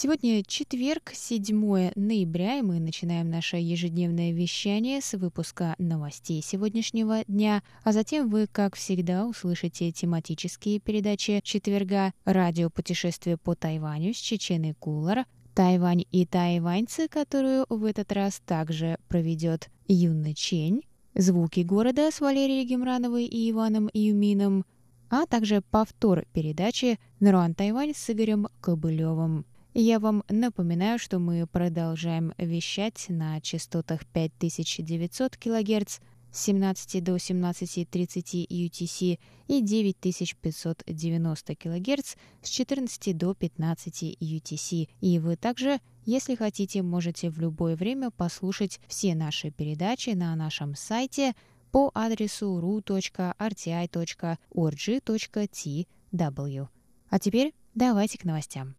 Сегодня четверг, 7 ноября, и мы начинаем наше ежедневное вещание с выпуска новостей сегодняшнего дня, а затем вы, как всегда, услышите тематические передачи четверга. «Радио путешествие по Тайваню» с Чеченой Кулар, «Тайвань и тайваньцы», которую в этот раз также проведет Юна Чень, «Звуки города» с Валерией Гемрановой и Иваном Юмином, а также повтор передачи «Наруан Тайвань» с Игорем Кобылевым. Я вам напоминаю, что мы продолжаем вещать на частотах 5900 кГц с 17 до 17.30 UTC и 9590 кГц с 14 до 15 UTC. И вы также, если хотите, можете в любое время послушать все наши передачи на нашем сайте по адресу ru.rti.org.tw. А теперь давайте к новостям.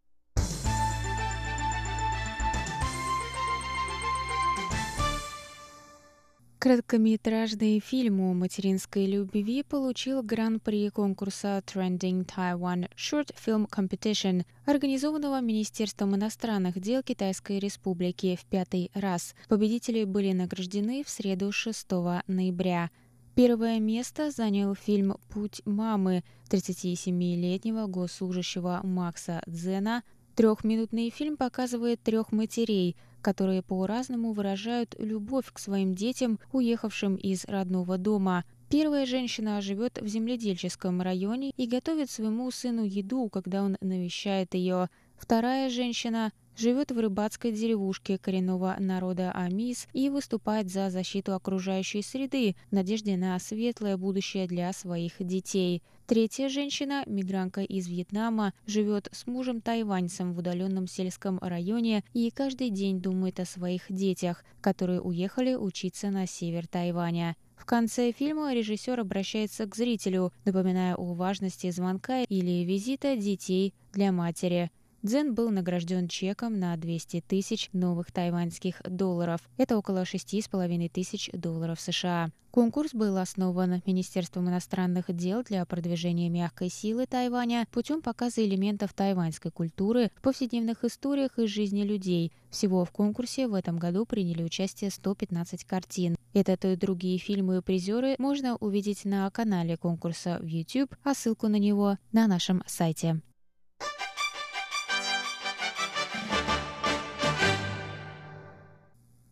Короткометражный фильм о материнской любви получил гран-при конкурса Trending Taiwan Short Film Competition, организованного Министерством иностранных дел Китайской Республики в пятый раз. Победители были награждены в среду 6 ноября. Первое место занял фильм «Путь мамы» 37-летнего госслужащего Макса Дзена. Трехминутный фильм показывает трех матерей – которые по-разному выражают любовь к своим детям, уехавшим из родного дома. Первая женщина живет в земледельческом районе и готовит своему сыну еду, когда он навещает ее. Вторая женщина живет в рыбацкой деревушке коренного народа Амис и выступает за защиту окружающей среды в надежде на светлое будущее для своих детей. Третья женщина, мигрантка из Вьетнама, живет с мужем-тайваньцем в удаленном сельском районе и каждый день думает о своих детях, которые уехали учиться на север Тайваня. В конце фильма режиссер обращается к зрителю, напоминая о важности звонка или визита детей для матери. Дзен был награжден чеком на 200 тысяч новых тайваньских долларов. Это около 6,5 тысяч долларов США. Конкурс был основан Министерством иностранных дел для продвижения мягкой силы Тайваня путем показа элементов тайваньской культуры в повседневных историях из жизни людей. Всего в конкурсе в этом году приняли участие 115 картин. Этот и другие фильмы и призеры можно увидеть на канале конкурса в YouTube, а ссылку на него на нашем сайте.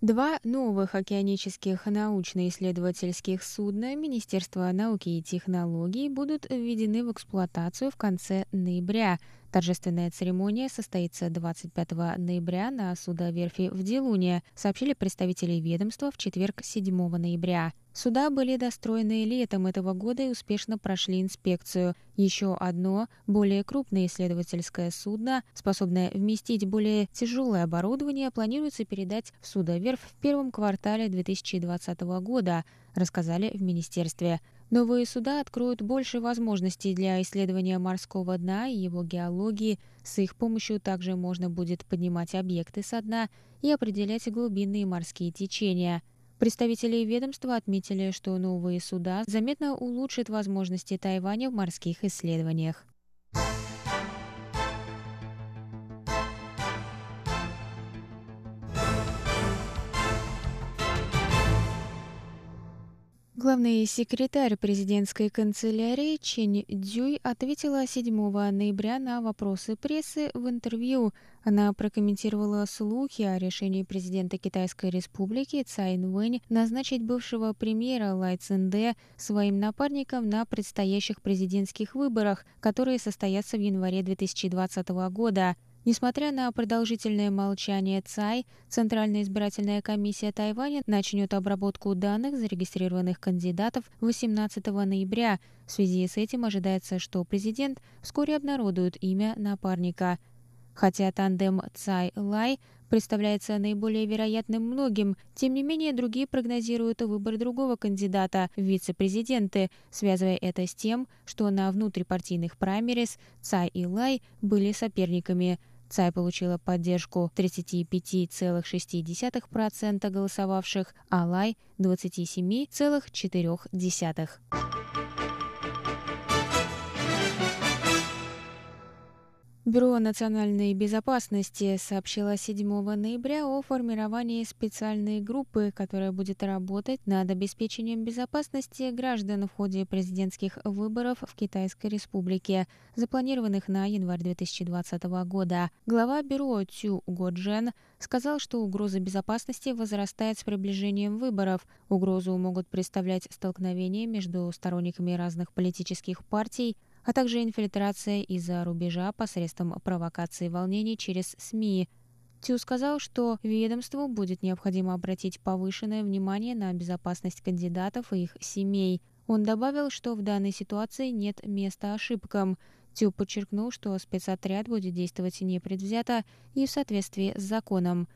Два новых океанических научно-исследовательских судна Министерства науки и технологий будут введены в эксплуатацию в конце ноября. Торжественная церемония состоится 25 ноября на судоверфи в Дилуне, сообщили представители ведомства в четверг 7 ноября. Суда были достроены летом этого года и успешно прошли инспекцию. Еще одно, более крупное исследовательское судно, способное вместить более тяжелое оборудование, планируется передать в судоверфь в первом квартале 2020 года, рассказали в министерстве. Новые суда откроют больше возможностей для исследования морского дна и его геологии. С их помощью также можно будет поднимать объекты со дна и определять глубинные морские течения. Представители ведомства отметили, что новые суда заметно улучшат возможности Тайваня в морских исследованиях. Главный секретарь президентской канцелярии Чен Дюй ответила 7 ноября на вопросы прессы в интервью. Она прокомментировала слухи о решении президента Китайской республики Цай Инвэнь назначить бывшего премьера Лай Цинде своим напарником на предстоящих президентских выборах, которые состоятся в январе 2020 года. Несмотря на продолжительное молчание ЦАЙ, Центральная избирательная комиссия Тайваня начнет обработку данных зарегистрированных кандидатов 18 ноября. В связи с этим ожидается, что президент вскоре обнародует имя напарника. Хотя тандем Цай-Лай представляется наиболее вероятным многим, тем не менее другие прогнозируют выбор другого кандидата в вице-президенты, связывая это с тем, что на внутрипартийных праймерис Цай и Лай были соперниками. Цай получила поддержку 35,6% голосовавших, а Лай – 27,4%. Бюро национальной безопасности сообщило 7 ноября о формировании специальной группы, которая будет работать над обеспечением безопасности граждан в ходе президентских выборов в Китайской Республике, запланированных на январь 2020 года. Глава бюро Цю Годжен сказал, что угроза безопасности возрастает с приближением выборов. Угрозу могут представлять столкновения между сторонниками разных политических партий, а также инфильтрация из-за рубежа посредством провокации волнений через СМИ. Тю сказал, что ведомству будет необходимо обратить повышенное внимание на безопасность кандидатов и их семей. Он добавил, что в данной ситуации нет места ошибкам. Тю подчеркнул, что спецотряд будет действовать непредвзято и в соответствии с законом.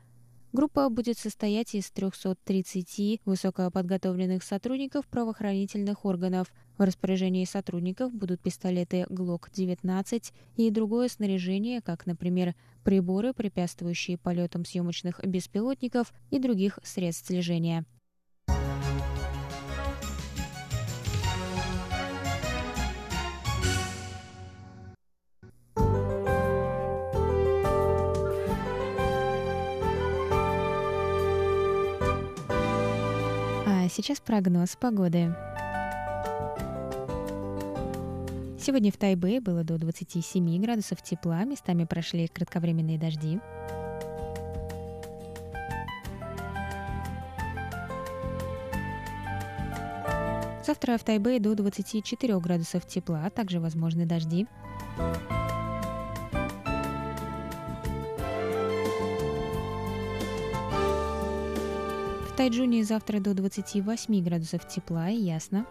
Группа будет состоять из 330 высокоподготовленных сотрудников правоохранительных органов. В распоряжении сотрудников будут пистолеты ГЛОК-19 и другое снаряжение, как, например, приборы, препятствующие полетам съемочных беспилотников и других средств слежения. Сейчас прогноз погоды. Сегодня в Тайбе было до 27 градусов тепла, местами прошли кратковременные дожди. Завтра в Тайбе до 24 градусов тепла, также возможны дожди. Тайджуне завтра до 28 градусов тепла и ясно.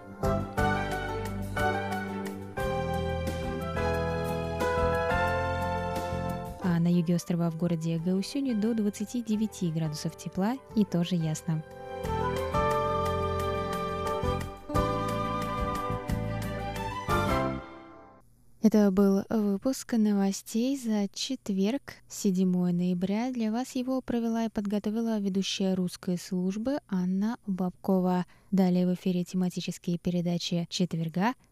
А на юге острова в городе Гаусюне до 29 градусов тепла и тоже ясно. Это был выпуск новостей за четверг, 7 ноября. Для вас его провела и подготовила ведущая русской службы Анна Бабкова. Далее в эфире тематические передачи четверга,